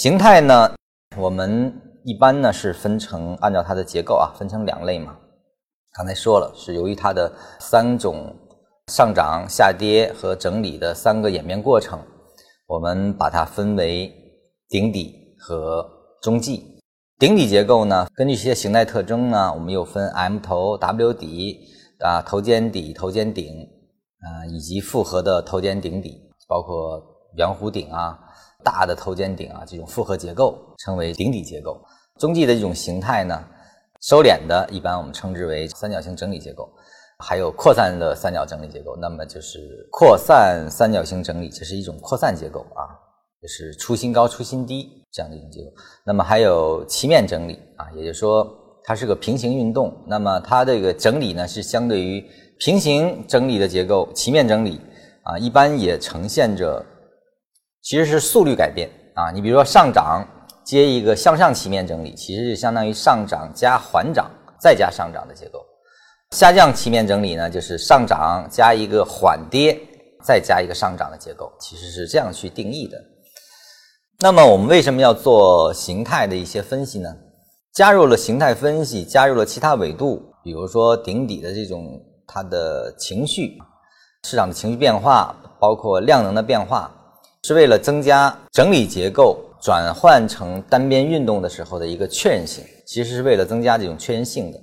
形态呢，我们一般呢是分成按照它的结构啊，分成两类嘛。刚才说了，是由于它的三种上涨、下跌和整理的三个演变过程，我们把它分为顶底和中继。顶底结构呢，根据一些形态特征呢，我们又分 M 头、W 底啊、头肩底、头肩顶啊，以及复合的头肩顶底，包括圆弧顶啊。大的头肩顶啊，这种复合结构称为顶底结构。中继的这种形态呢，收敛的一般我们称之为三角形整理结构，还有扩散的三角整理结构。那么就是扩散三角形整理，这是一种扩散结构啊，就是出心高出心低这样的一种结构。那么还有齐面整理啊，也就是说它是个平行运动。那么它这个整理呢，是相对于平行整理的结构，齐面整理啊，一般也呈现着。其实是速率改变啊，你比如说上涨接一个向上齐面整理，其实就相当于上涨加缓涨再加上涨的结构；下降齐面整理呢，就是上涨加一个缓跌再加一个上涨的结构，其实是这样去定义的。那么我们为什么要做形态的一些分析呢？加入了形态分析，加入了其他维度，比如说顶底的这种它的情绪、市场的情绪变化，包括量能的变化。是为了增加整理结构转换成单边运动的时候的一个确认性，其实是为了增加这种确认性的。